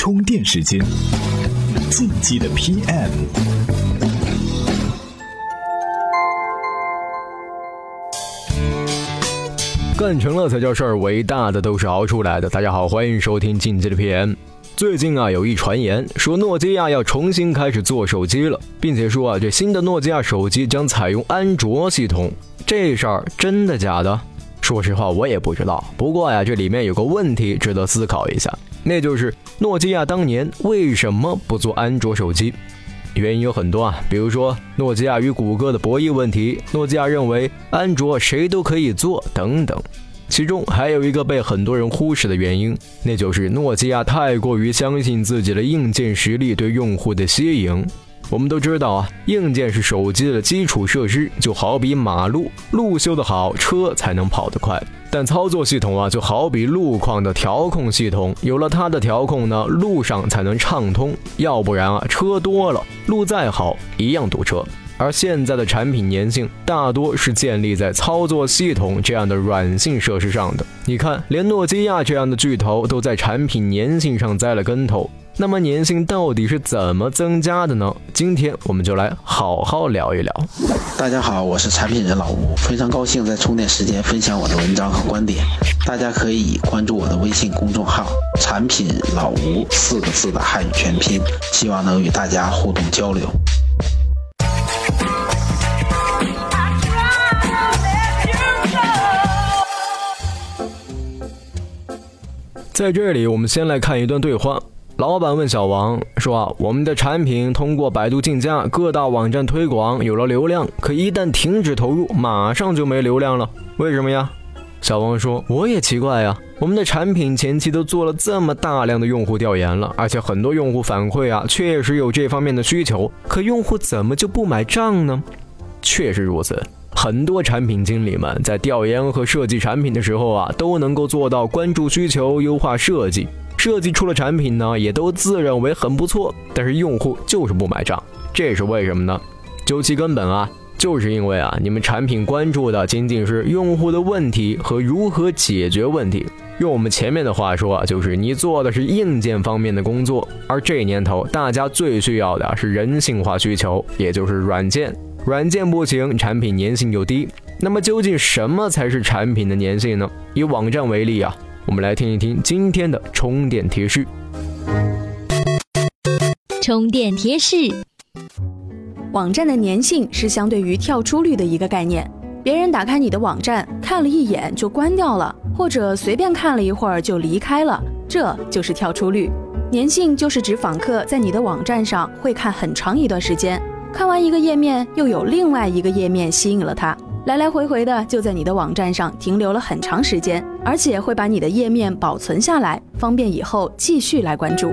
充电时间，进击的 PM。干成了才叫事儿，伟大的都是熬出来的。大家好，欢迎收听进击的 PM。最近啊，有一传言说诺基亚要重新开始做手机了，并且说啊，这新的诺基亚手机将采用安卓系统。这事儿真的假的？说实话，我也不知道。不过呀，这里面有个问题值得思考一下，那就是诺基亚当年为什么不做安卓手机？原因有很多啊，比如说诺基亚与谷歌的博弈问题，诺基亚认为安卓谁都可以做等等。其中还有一个被很多人忽视的原因，那就是诺基亚太过于相信自己的硬件实力对用户的吸引。我们都知道啊，硬件是手机的基础设施，就好比马路，路修得好，车才能跑得快。但操作系统啊，就好比路况的调控系统，有了它的调控呢，路上才能畅通，要不然啊，车多了，路再好一样堵车。而现在的产品粘性大多是建立在操作系统这样的软性设施上的。你看，连诺基亚这样的巨头都在产品粘性上栽了跟头。那么粘性到底是怎么增加的呢？今天我们就来好好聊一聊。大家好，我是产品人老吴，非常高兴在充电时间分享我的文章和观点。大家可以关注我的微信公众号“产品老吴”四个字的汉语全拼，希望能与大家互动交流。在这里，我们先来看一段对话。老板问小王说：“，我们的产品通过百度竞价、各大网站推广，有了流量，可一旦停止投入，马上就没流量了，为什么呀？”小王说：“我也奇怪呀，我们的产品前期都做了这么大量的用户调研了，而且很多用户反馈啊，确实有这方面的需求，可用户怎么就不买账呢？”确实如此。很多产品经理们在调研和设计产品的时候啊，都能够做到关注需求、优化设计，设计出了产品呢，也都自认为很不错。但是用户就是不买账，这是为什么呢？究其根本啊，就是因为啊，你们产品关注的仅仅是用户的问题和如何解决问题。用我们前面的话说啊，就是你做的是硬件方面的工作，而这年头大家最需要的是人性化需求，也就是软件。软件不行，产品粘性就低。那么究竟什么才是产品的粘性呢？以网站为例啊，我们来听一听今天的充电贴士。充电贴士：网站的粘性是相对于跳出率的一个概念。别人打开你的网站看了一眼就关掉了，或者随便看了一会儿就离开了，这就是跳出率。粘性就是指访客在你的网站上会看很长一段时间。看完一个页面，又有另外一个页面吸引了他，来来回回的就在你的网站上停留了很长时间，而且会把你的页面保存下来，方便以后继续来关注。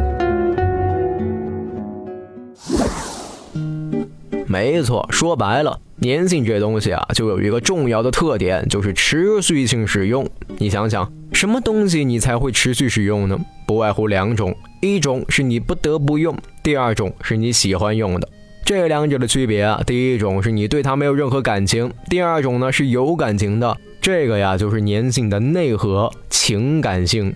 没错，说白了，粘性这东西啊，就有一个重要的特点，就是持续性使用。你想想，什么东西你才会持续使用呢？不外乎两种，一种是你不得不用，第二种是你喜欢用的。这两者的区别啊，第一种是你对他没有任何感情，第二种呢是有感情的。这个呀，就是粘性的内核——情感性。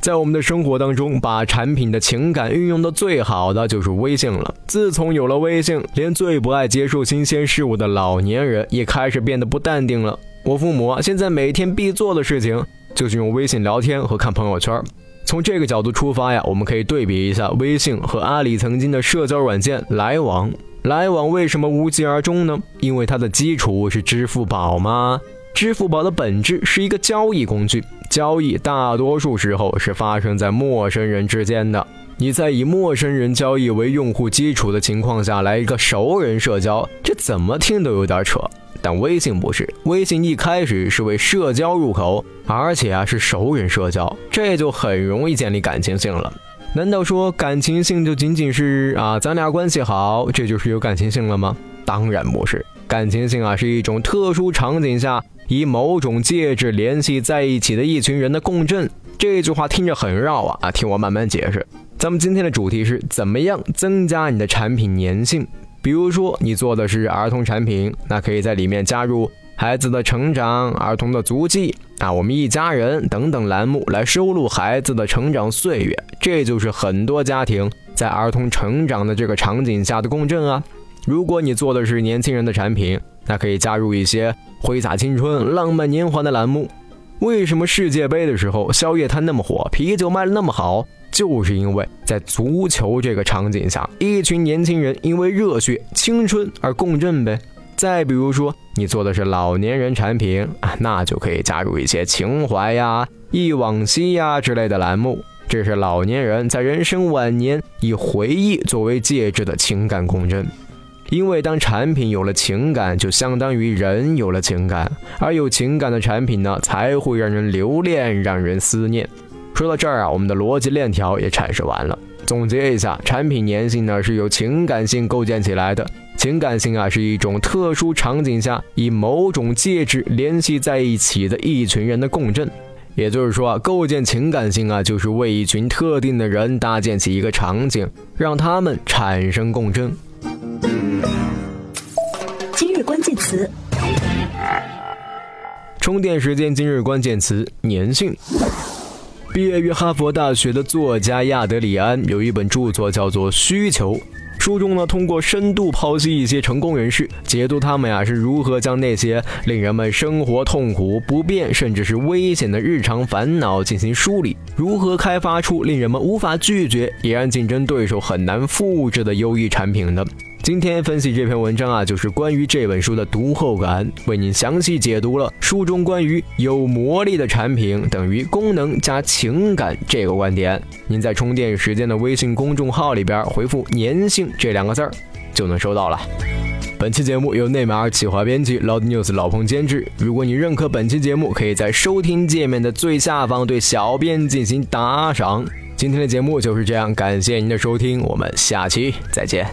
在我们的生活当中，把产品的情感运用的最好的就是微信了。自从有了微信，连最不爱接受新鲜事物的老年人也开始变得不淡定了。我父母现在每天必做的事情就是用微信聊天和看朋友圈。从这个角度出发呀，我们可以对比一下微信和阿里曾经的社交软件来往。来往为什么无疾而终呢？因为它的基础是支付宝吗？支付宝的本质是一个交易工具，交易大多数时候是发生在陌生人之间的。你在以陌生人交易为用户基础的情况下来一个熟人社交，这怎么听都有点扯。但微信不是，微信一开始是为社交入口，而且啊是熟人社交，这就很容易建立感情性了。难道说感情性就仅仅是啊咱俩关系好，这就是有感情性了吗？当然不是，感情性啊是一种特殊场景下以某种介质联系在一起的一群人的共振。这句话听着很绕啊啊，听我慢慢解释。咱们今天的主题是怎么样增加你的产品粘性。比如说，你做的是儿童产品，那可以在里面加入孩子的成长、儿童的足迹，啊，我们一家人等等栏目来收录孩子的成长岁月，这就是很多家庭在儿童成长的这个场景下的共振啊。如果你做的是年轻人的产品，那可以加入一些挥洒青春、浪漫年华的栏目。为什么世界杯的时候宵夜摊那么火，啤酒卖的那么好？就是因为在足球这个场景下，一群年轻人因为热血、青春而共振呗。再比如说，你做的是老年人产品啊，那就可以加入一些情怀呀、忆往昔呀之类的栏目。这是老年人在人生晚年以回忆作为介质的情感共振。因为当产品有了情感，就相当于人有了情感，而有情感的产品呢，才会让人留恋，让人思念。说到这儿啊，我们的逻辑链条也阐释完了。总结一下，产品粘性呢是由情感性构建起来的。情感性啊是一种特殊场景下以某种介质联系在一起的一群人的共振。也就是说啊，构建情感性啊，就是为一群特定的人搭建起一个场景，让他们产生共振。今日关键词：充电时间。今日关键词：粘性。毕业于哈佛大学的作家亚德里安有一本著作叫做《需求》，书中呢通过深度剖析一些成功人士，解读他们呀是如何将那些令人们生活痛苦、不便甚至是危险的日常烦恼进行梳理，如何开发出令人们无法拒绝也让竞争对手很难复制的优异产品的。今天分析这篇文章啊，就是关于这本书的读后感，为您详细解读了书中关于有魔力的产品等于功能加情感这个观点。您在充电时间的微信公众号里边回复“粘性”这两个字儿，就能收到了。本期节目由内马尔企划编辑，Loud News 老彭监制。如果你认可本期节目，可以在收听界面的最下方对小编进行打赏。今天的节目就是这样，感谢您的收听，我们下期再见。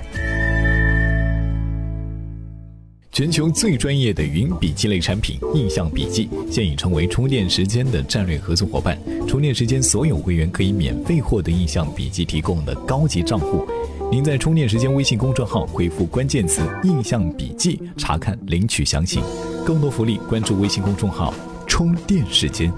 全球最专业的云笔记类产品印象笔记现已成为充电时间的战略合作伙伴。充电时间所有会员可以免费获得印象笔记提供的高级账户。您在充电时间微信公众号回复关键词“印象笔记”查看领取详情。更多福利关注微信公众号“充电时间”。